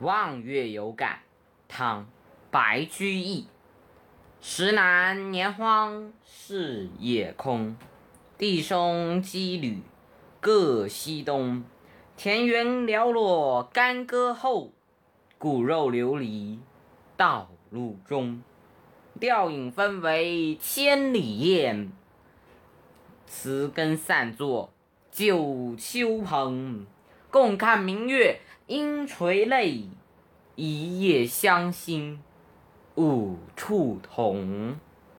望月有感，唐·白居易。时难年荒是野空，地松羁旅各西东。田园寥落干戈后，骨肉流离道路中。吊影分为千里雁，词根散作九秋蓬。共看明月应垂泪，一夜相心无处同。